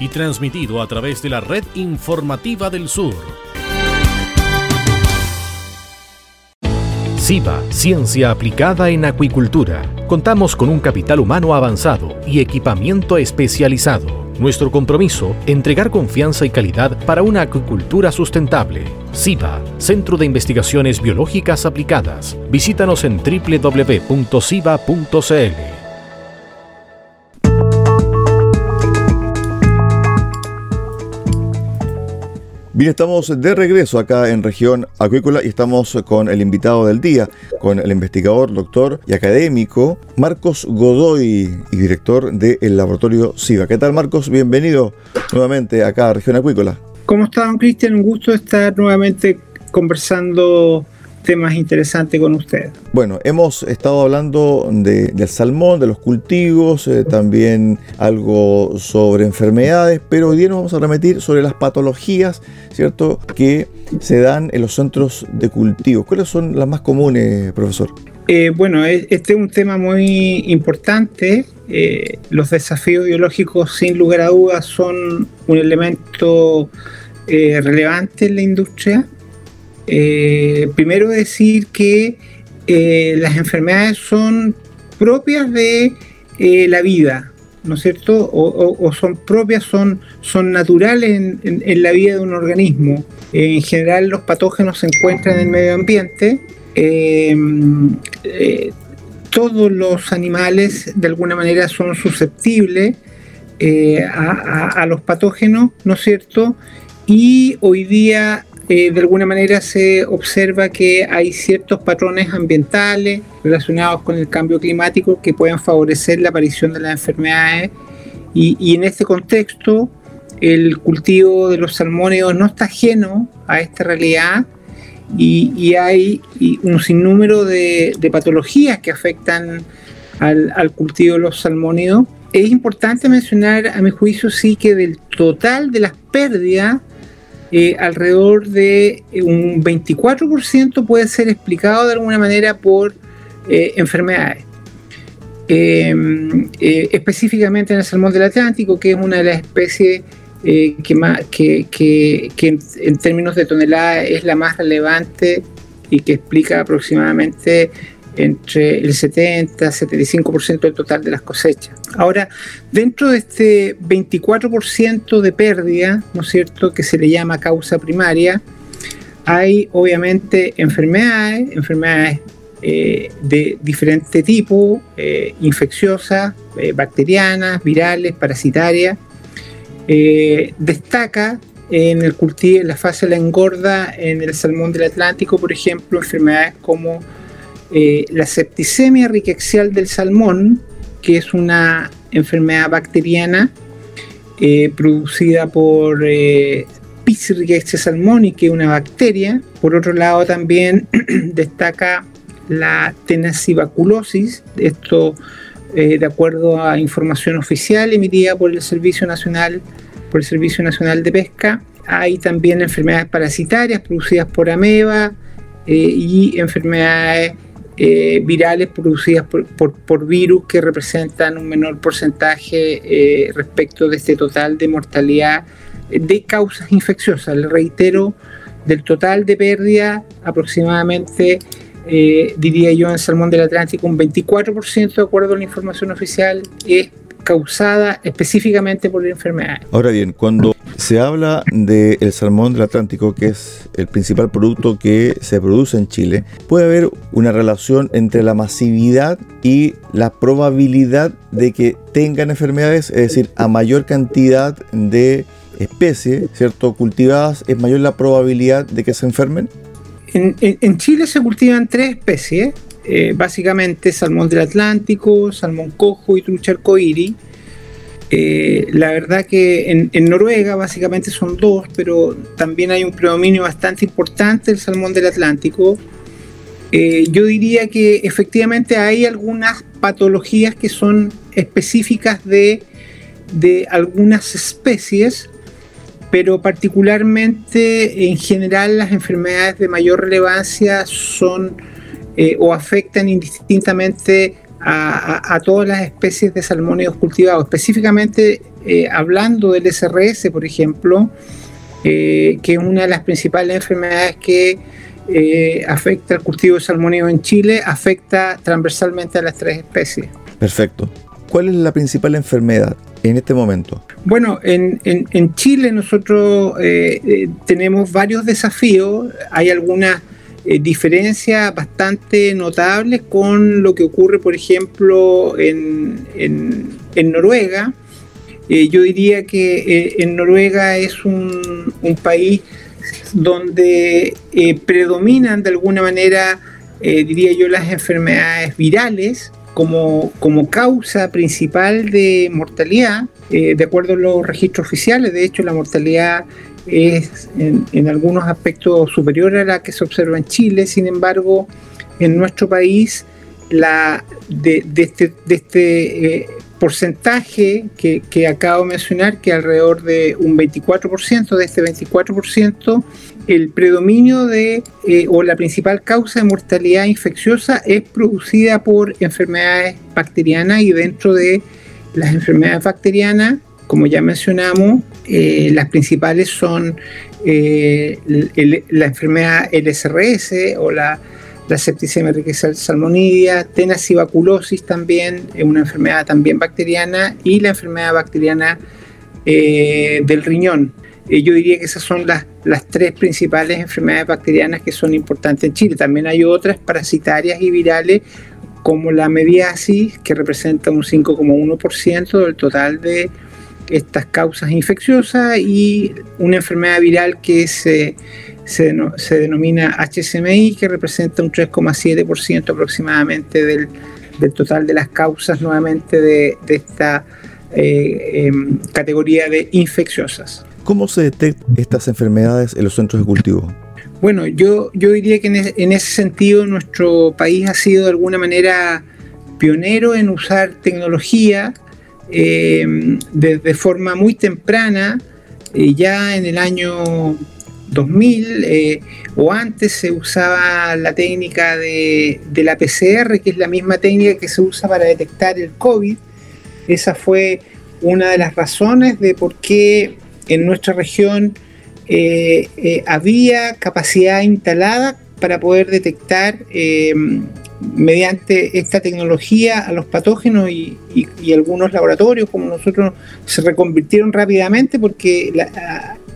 y transmitido a través de la red informativa del sur. SIBA, Ciencia Aplicada en Acuicultura. Contamos con un capital humano avanzado y equipamiento especializado. Nuestro compromiso, entregar confianza y calidad para una acuicultura sustentable. SIBA, Centro de Investigaciones Biológicas Aplicadas. Visítanos en www.siba.cl. Bien, estamos de regreso acá en región acuícola y estamos con el invitado del día, con el investigador, doctor y académico Marcos Godoy y director del laboratorio SIVA. ¿Qué tal Marcos? Bienvenido nuevamente acá a región acuícola. ¿Cómo está, don Cristian? Un gusto estar nuevamente conversando temas interesantes con usted. Bueno, hemos estado hablando del salmón, de los cultivos, eh, también algo sobre enfermedades, pero hoy día nos vamos a remitir sobre las patologías, ¿cierto?, que se dan en los centros de cultivo. ¿Cuáles son las más comunes, profesor? Eh, bueno, este es un tema muy importante. Eh, los desafíos biológicos, sin lugar a dudas, son un elemento relevante en la industria eh, primero decir que eh, las enfermedades son propias de eh, la vida, ¿no es cierto? O, son propias, son, son naturales en, la vida de un organismo. en general los patógenos se encuentran en el medio ambiente. todos los animales de alguna manera son susceptibles a, los patógenos, ¿no es cierto? Y hoy día eh, de alguna manera se observa que hay ciertos patrones ambientales relacionados con el cambio climático que pueden favorecer la aparición de las enfermedades y, en este contexto el cultivo de los salmónidos no está ajeno a esta realidad y, hay un sinnúmero de, patologías que afectan al, al cultivo de los salmónidos. Es importante mencionar, a mi juicio, sí que del total de las pérdidas, eh, alrededor de eh, un 24% puede ser explicado de alguna manera por eh, enfermedades. específicamente en el salmón del Atlántico, que es una de las especies que, más, que, en, términos de tonelada es la más relevante y que explica aproximadamente entre el 70 y 75% del total de las cosechas. Ahora, dentro de este 24% de pérdida, ¿no es cierto?, que se le llama causa primaria, hay obviamente enfermedades, enfermedades eh, de diferente tipo, eh, infecciosas, eh, bacterianas, virales, parasitarias. destaca en el cultivo, en la fase de la engorda, en el salmón del Atlántico, por ejemplo, enfermedades como eh, la septicemia riquexial del salmón, que es una enfermedad bacteriana eh, producida por eh, Pis salmoni, que es una bacteria. Por otro lado, también destaca la tenacibaculosis, esto eh, de acuerdo a información oficial emitida por el Servicio Nacional, por el Servicio Nacional de Pesca. Hay también enfermedades parasitarias producidas por ameba y enfermedades eh, virales producidas por, virus que representan un menor porcentaje eh, respecto de este total de mortalidad de causas infecciosas. Le reitero, del total de pérdida, aproximadamente, eh, diría yo, en Salmón del Atlántico, un 24% de acuerdo a la información oficial es causada específicamente por la enfermedad. Ahora bien, cuando se habla del salmón del Atlántico, que es el principal producto que se produce en Chile, puede haber una relación entre la masividad y la probabilidad de que tengan enfermedades, es decir, a mayor cantidad de especies, ¿cierto?, cultivadas, es mayor la probabilidad de que se enfermen. En, Chile se cultivan tres especies, eh, básicamente salmón del Atlántico, salmón cojo y trucha arcoíris Eh, la verdad que en, Noruega básicamente son dos, pero también hay un predominio bastante importante del salmón del Atlántico. Eh, yo diría que efectivamente hay algunas patologías que son específicas de, de algunas especies, pero particularmente en general las enfermedades de mayor relevancia son eh, o afectan indistintamente a, todas las especies de salmónidos cultivados. Específicamente eh, hablando del SRS, por ejemplo, eh, que es una de las principales enfermedades que afecta al cultivo de salmónidos en Chile, afecta transversalmente a las tres especies. Perfecto. ¿Cuál es la principal enfermedad en este momento? Bueno, en, Chile nosotros tenemos varios desafíos. Hay algunas eh, diferencias bastante notables con lo que ocurre, por ejemplo, en, Noruega. Eh, yo diría que eh, en Noruega es un, país donde predominan de alguna manera, diría yo, las enfermedades virales como, como causa principal de mortalidad, de acuerdo a los registros oficiales. De hecho, la mortalidad es en, algunos aspectos superior a la que se observa en Chile, sin embargo, en nuestro país, la, de, este, este eh, porcentaje que, acabo de mencionar, que alrededor de un 24%, de este 24%, el predominio de, eh, o la principal causa de mortalidad infecciosa es producida por enfermedades bacterianas y dentro de las enfermedades bacterianas como ya mencionamos, eh, las principales son eh, la enfermedad LSRS o la, la septicemia riqueza salmonidia, tenacibaculosis también, es una enfermedad también bacteriana, y la enfermedad bacteriana eh, del riñón. yo diría que esas son las, las tres principales enfermedades bacterianas que son importantes en Chile. También hay otras parasitarias y virales como la mediasis, que representa un 5,1% del total de estas causas infecciosas y una enfermedad viral que se, se, denomina HSMI, que representa un 3,7% aproximadamente del, total de las causas nuevamente de, esta eh, em, categoría de infecciosas. ¿Cómo se detectan estas enfermedades en los centros de cultivo? Bueno, yo, yo diría que en, ese sentido nuestro país ha sido de alguna manera pionero en usar tecnología eh, de, forma muy temprana, eh, ya en el año 2000 eh, o antes se usaba la técnica de, la PCR, que es la misma técnica que se usa para detectar el COVID. Esa fue una de las razones de por qué en nuestra región había capacidad instalada para poder detectar mediante esta tecnología a los patógenos y, algunos laboratorios como nosotros se reconvirtieron rápidamente porque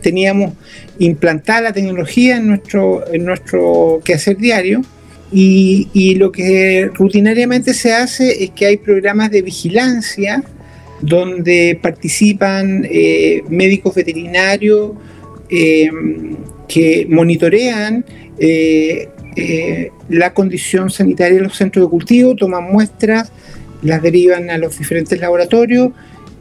teníamos implantada la tecnología en nuestro, en nuestro quehacer diario. Y, lo que rutinariamente se hace es que hay programas de vigilancia donde participan eh, médicos veterinarios eh, que monitorean eh, eh, la condición sanitaria de los centros de cultivo, toman muestras, las derivan a los diferentes laboratorios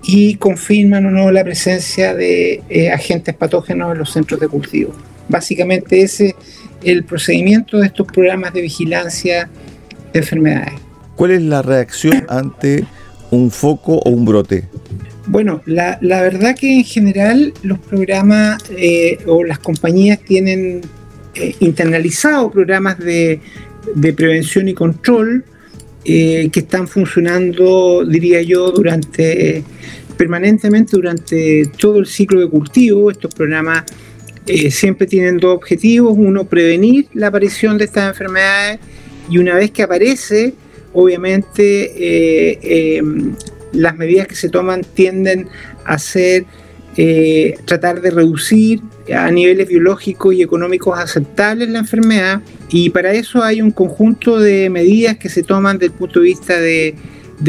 y confirman o no la presencia de agentes patógenos en los centros de cultivo. Básicamente ese es el procedimiento de estos programas de vigilancia de enfermedades. ¿Cuál es la reacción ante un foco o un brote? Bueno, la, verdad que en general los programas eh, o las compañías tienen eh, internalizado programas de, prevención y control eh, que están funcionando, diría yo, durante permanentemente durante todo el ciclo de cultivo. Estos programas eh, siempre tienen dos objetivos. Uno, prevenir la aparición de estas enfermedades y una vez que aparece, obviamente las medidas que se toman tienden a ser tratar de reducir a niveles biológicos y económicos aceptables la enfermedad y para eso hay un conjunto de medidas que se toman desde el punto de vista de,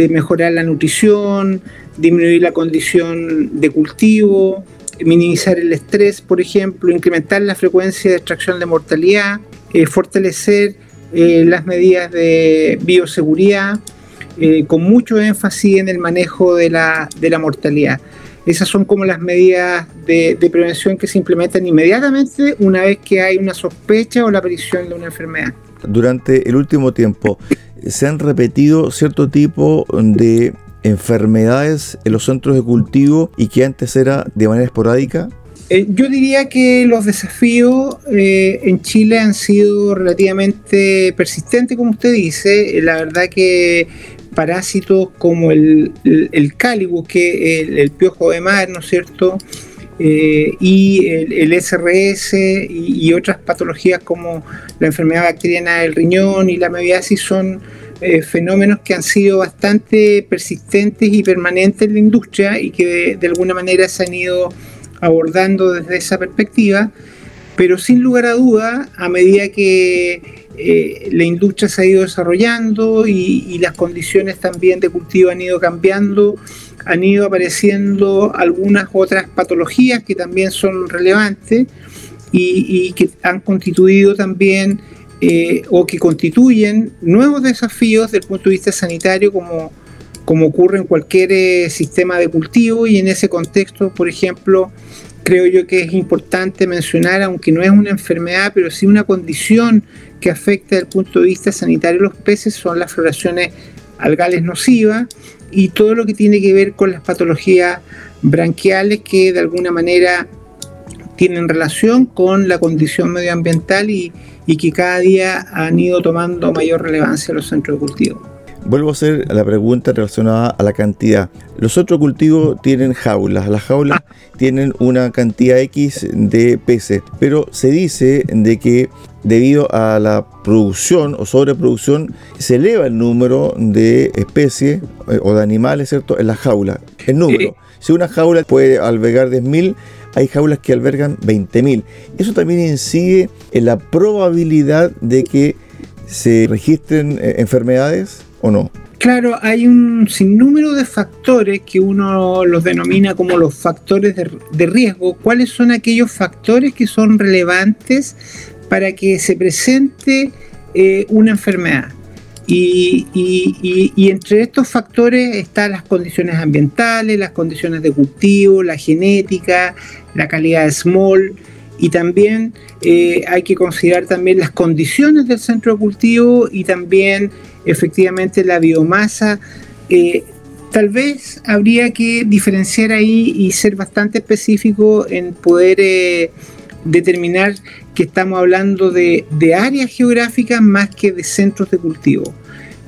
mejorar la nutrición, disminuir la condición de cultivo, minimizar el estrés, por ejemplo, incrementar la frecuencia de extracción de mortalidad, eh, fortalecer eh, las medidas de bioseguridad, con mucho énfasis en el manejo de la, de la mortalidad. Esas son como las medidas de, prevención que se implementan inmediatamente una vez que hay una sospecha o la aparición de una enfermedad. Durante el último tiempo, ¿se han repetido cierto tipo de enfermedades en los centros de cultivo y que antes era de manera esporádica? Eh, yo diría que los desafíos eh, en Chile han sido relativamente persistentes, como usted dice. La verdad que parásitos como el, el, que el, el, piojo de mar, ¿no es cierto? Eh, y el, SRS y, otras patologías como la enfermedad bacteriana del riñón y la mebiasis son eh, fenómenos que han sido bastante persistentes y permanentes en la industria y que de alguna manera se han ido abordando desde esa perspectiva, pero sin lugar a duda, a medida que eh, la industria se ha ido desarrollando y, las condiciones también de cultivo han ido cambiando, han ido apareciendo algunas otras patologías que también son relevantes y, que han constituido también eh, o que constituyen nuevos desafíos desde el punto de vista sanitario como, como ocurre en cualquier eh, sistema de cultivo. Y en ese contexto, por ejemplo, creo yo que es importante mencionar, aunque no es una enfermedad, pero sí una condición que afecta desde el punto de vista sanitario los peces, son las floraciones algales nocivas y todo lo que tiene que ver con las patologías branquiales que de alguna manera tienen relación con la condición medioambiental y, y que cada día han ido tomando mayor relevancia los centros de cultivo. Vuelvo a hacer la pregunta relacionada a la cantidad. Los otros cultivos tienen jaulas. Las jaulas tienen una cantidad X de peces, pero se dice de que debido a la producción o sobreproducción se eleva el número de especies eh, o de animales, ¿cierto? En las jaulas. El número. Si una jaula puede albergar 10.000, hay jaulas que albergan 20.000. Eso también incide en la probabilidad de que se registren eh, enfermedades o no? Claro, hay un sinnúmero de factores que uno los denomina como los factores de, riesgo. ¿Cuáles son aquellos factores que son relevantes para que se presente eh, una enfermedad? Y, entre estos factores están las condiciones ambientales, las condiciones de cultivo, la genética, la calidad de small y también eh, hay que considerar también las condiciones del centro de cultivo y también efectivamente la biomasa. Eh, tal vez habría que diferenciar ahí y ser bastante específico en poder eh, determinar que estamos hablando de, áreas geográficas más que de centros de cultivo.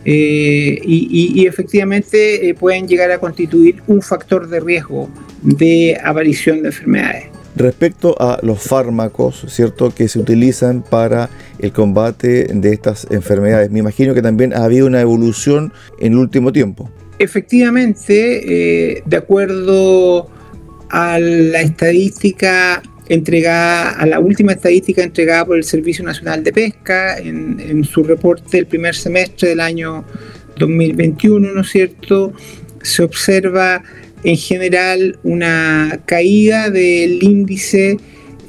Y, efectivamente pueden llegar a constituir un factor de riesgo de aparición de enfermedades. Respecto a los fármacos, ¿cierto?, que se utilizan para el combate de estas enfermedades, me imagino que también ha habido una evolución en el último tiempo. Efectivamente, eh, de acuerdo a la estadística entregada, a la última estadística entregada por el Servicio Nacional de Pesca en, en su reporte del primer semestre del año 2021, ¿no es cierto?, se observa en general una caída del índice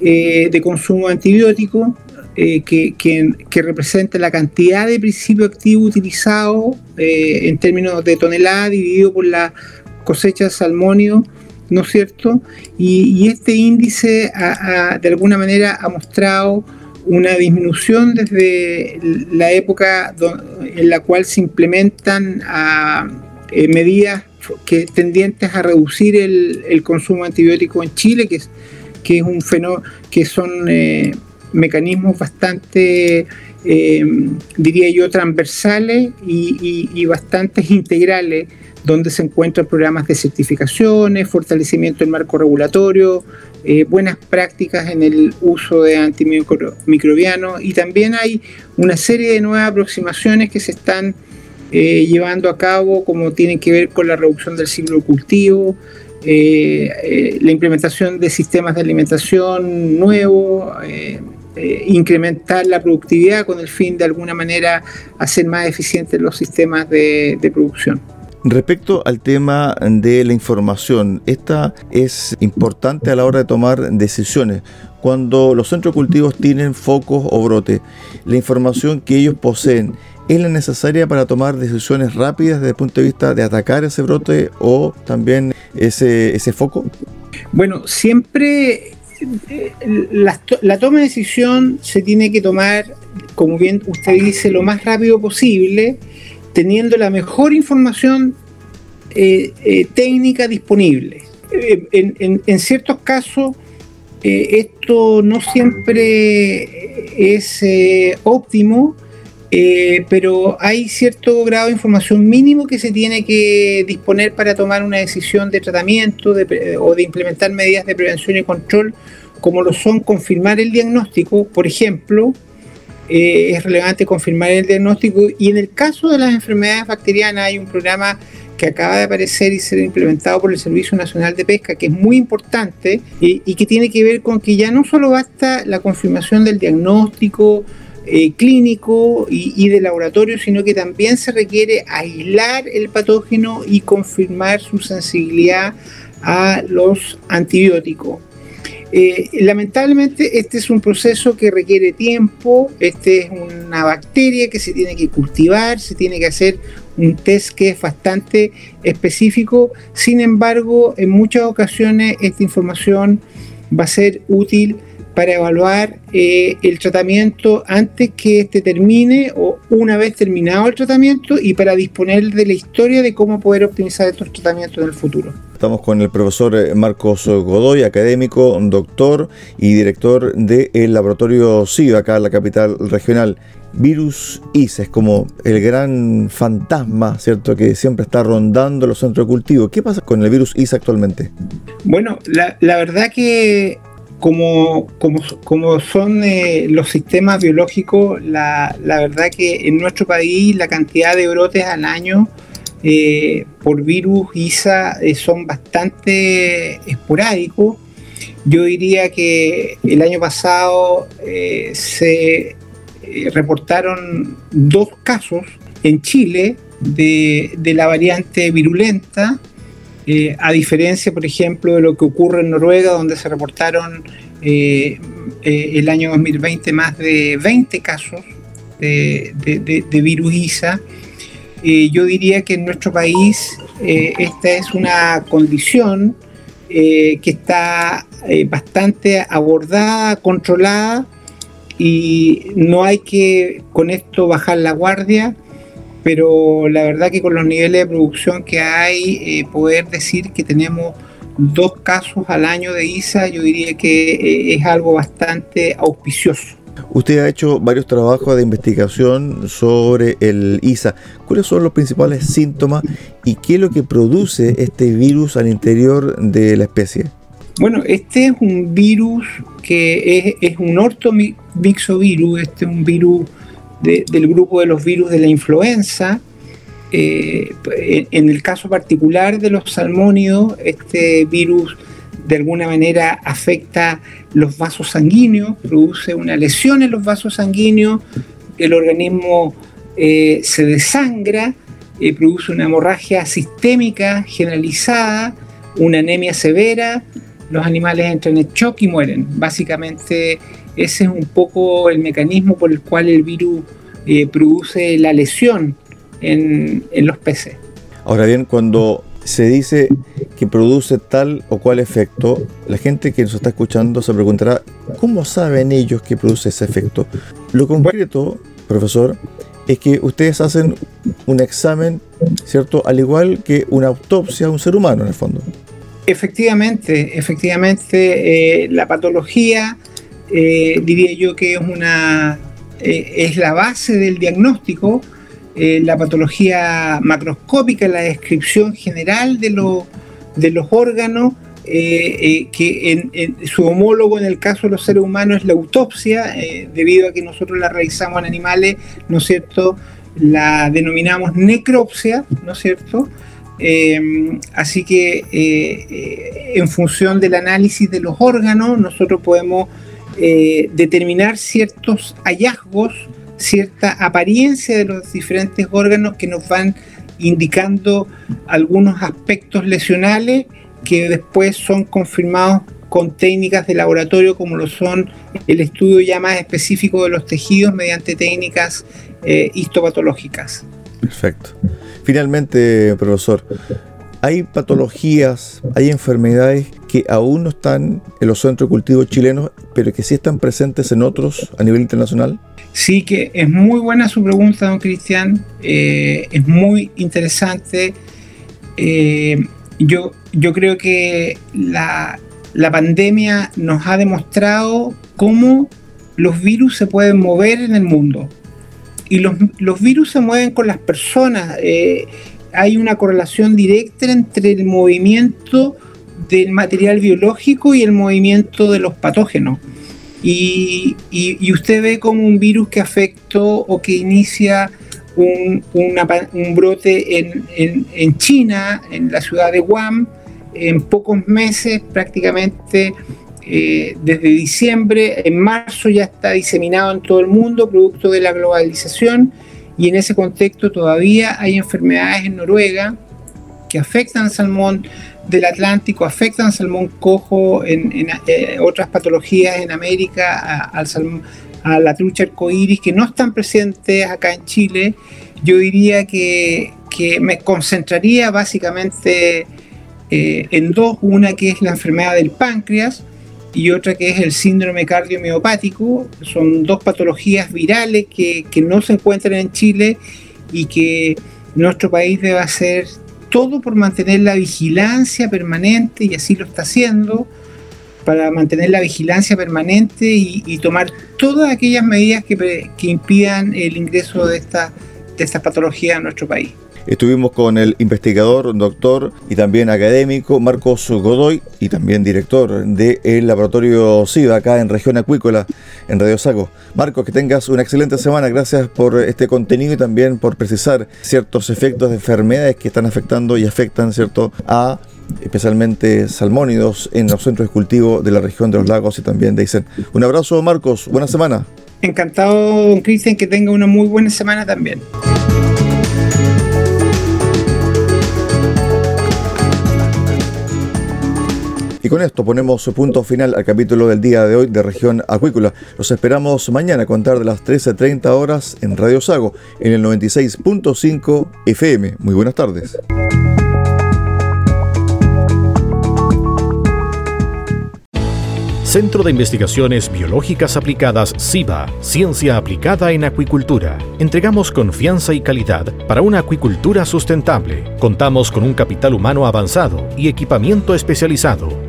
eh, de consumo de antibióticos eh, que, representa la cantidad de principio activo utilizado eh, en términos de tonelada dividido por la cosecha de salmonio, ¿no es cierto? Y, este índice de alguna manera ha mostrado una disminución desde la época en la cual se implementan ah, medidas que tendientes a reducir el, consumo antibiótico en Chile, que es, que es un fenómeno, que son eh, mecanismos bastante, eh, diría yo, transversales y, y, bastante integrales, donde se encuentran programas de certificaciones, fortalecimiento del marco regulatorio, eh, buenas prácticas en el uso de antimicrobianos y también hay una serie de nuevas aproximaciones que se están eh, llevando a cabo, como tienen que ver con la reducción del ciclo cultivo, eh, eh, la implementación de sistemas de alimentación nuevos, incrementar la productividad con el fin de alguna manera hacer más eficientes los sistemas de, de producción. Respecto al tema de la información, esta es importante a la hora de tomar decisiones. Cuando los centros cultivos tienen focos o brotes, la información que ellos poseen es la necesaria para tomar decisiones rápidas desde el punto de vista de atacar ese brote o también ese, ese foco? Bueno, siempre eh, la, toma de decisión se tiene que tomar, como bien usted dice, lo más rápido posible, teniendo la mejor información eh, eh, técnica disponible. En, ciertos casos, esto no siempre es óptimo, pero hay cierto grado de información mínimo que se tiene que disponer para tomar una decisión de tratamiento o de implementar medidas de prevención y control, como lo son confirmar el diagnóstico, por ejemplo, eh, es relevante confirmar el diagnóstico y en el caso de las enfermedades bacterianas hay un programa que acaba de aparecer y ser implementado por el Servicio Nacional de Pesca, que es muy importante y, que tiene que ver con que ya no solo basta la confirmación del diagnóstico eh, clínico y, de laboratorio, sino que también se requiere aislar el patógeno y confirmar su sensibilidad a los antibióticos. Eh, lamentablemente este es un proceso que requiere tiempo, este es una bacteria que se tiene que cultivar, se tiene que hacer un test que es bastante específico, sin embargo en muchas ocasiones esta información va a ser útil para evaluar eh, el tratamiento antes que este termine o una vez terminado el tratamiento y para disponer de la historia de cómo poder optimizar estos tratamientos en el futuro. Estamos con el profesor eh, Marcos Godoy, académico, doctor y director del laboratorio CIVA acá en la capital regional. Virus ISA es como el gran fantasma, ¿cierto?, que siempre está rondando los centros de cultivo. ¿Qué pasa con el virus ISA actualmente? Bueno, la, verdad que como, como, son eh, los sistemas biológicos, la, la verdad que en nuestro país la cantidad de brotes al año eh, por virus ISA eh, son bastante esporádicos. Yo diría que el año pasado se reportaron dos casos en Chile de, la variante virulenta, a diferencia, por ejemplo, de lo que ocurre en Noruega, donde se reportaron el año 2020 más de 20 casos de, de virus ISA. Eh, yo diría que en nuestro país eh, esta es una condición eh, que está bastante abordada, controlada y no hay que con esto bajar la guardia, pero la verdad que con los niveles de producción que hay, poder decir que tenemos dos casos al año de ISA, yo diría que es algo bastante auspicioso. Usted ha hecho varios trabajos de investigación sobre el ISA. ¿Cuáles son los principales síntomas y qué es lo que produce este virus al interior de la especie? Bueno, este es un virus que es, un ortomixovirus, este es un virus del grupo de los virus de la influenza. Eh, en el caso particular de los salmónidos, este virus de alguna manera afecta los vasos sanguíneos, produce una lesión en los vasos sanguíneos, el organismo eh, se desangra, eh, produce una hemorragia sistémica generalizada, una anemia severa, los animales entran en shock y mueren. Básicamente ese es un poco el mecanismo por el cual el virus eh, produce la lesión en, en los peces. Ahora bien, cuando se dice que produce tal o cual efecto, la gente que nos está escuchando se preguntará, ¿cómo saben ellos que produce ese efecto? Lo concreto, profesor, es que ustedes hacen un examen, ¿cierto? Al igual que una autopsia a un ser humano, en el fondo. Efectivamente, efectivamente, eh, la patología, eh, diría yo que es una eh, es la base del diagnóstico la patología macroscópica, la descripción general de, de los órganos, que su homólogo en el caso de los seres humanos es la autopsia, debido a que nosotros la realizamos en animales, ¿no es cierto? La denominamos necropsia, ¿no es cierto? Así que en función del análisis de los órganos, nosotros podemos determinar ciertos hallazgos cierta apariencia de los diferentes órganos que nos van indicando algunos aspectos lesionales que después son confirmados con técnicas de laboratorio como lo son el estudio ya más específico de los tejidos mediante técnicas eh, histopatológicas. Perfecto. Finalmente, profesor, ¿hay patologías, hay enfermedades que aún no están en los centros de cultivo chilenos, pero que sí están presentes en otros a nivel internacional? Sí, que es muy buena su pregunta, don Cristian. Eh, es muy interesante. Eh, yo, yo creo que la, la pandemia nos ha demostrado cómo los virus se pueden mover en el mundo. Y los, los virus se mueven con las personas. Eh, hay una correlación directa entre el movimiento del material biológico y el movimiento de los patógenos. Y, usted ve como un virus que afectó o que inicia un, un brote en, en, en, China, en la ciudad de Wuhan, en pocos meses prácticamente eh, desde diciembre, en marzo ya está diseminado en todo el mundo, producto de la globalización, y en ese contexto todavía hay enfermedades en Noruega que afectan al salmón del Atlántico, afectan al salmón cojo, en, eh, otras patologías en América, a, a la trucha arcoíris, que no están presentes acá en Chile. Yo diría que, que me concentraría básicamente eh, en dos, una que es la enfermedad del páncreas, y otra que es el síndrome cardiomiopático. Son dos patologías virales que, que, no se encuentran en Chile y que nuestro país debe hacer todo por mantener la vigilancia permanente, y así lo está haciendo, para mantener la vigilancia permanente y, tomar todas aquellas medidas que, que impidan el ingreso de esta, de esta patología a nuestro país. Estuvimos con el investigador, doctor y también académico Marcos Godoy y también director del laboratorio SIVA acá en región acuícola en Radio Saco. Marcos, que tengas una excelente semana. Gracias por este contenido y también por precisar ciertos efectos de enfermedades que están afectando y afectan cierto a especialmente salmónidos en los centros de cultivo de la región de los lagos y también de Aysén. Un abrazo, Marcos. Buena semana. Encantado, don Cristian, que tenga una muy buena semana también. Con esto ponemos punto final al capítulo del día de hoy de Región Acuícola. Los esperamos mañana a contar de las 13.30 horas en Radio Sago, en el 96.5 FM. Muy buenas tardes. Centro de Investigaciones Biológicas Aplicadas CIBA, Ciencia Aplicada en Acuicultura. Entregamos confianza y calidad para una acuicultura sustentable. Contamos con un capital humano avanzado y equipamiento especializado.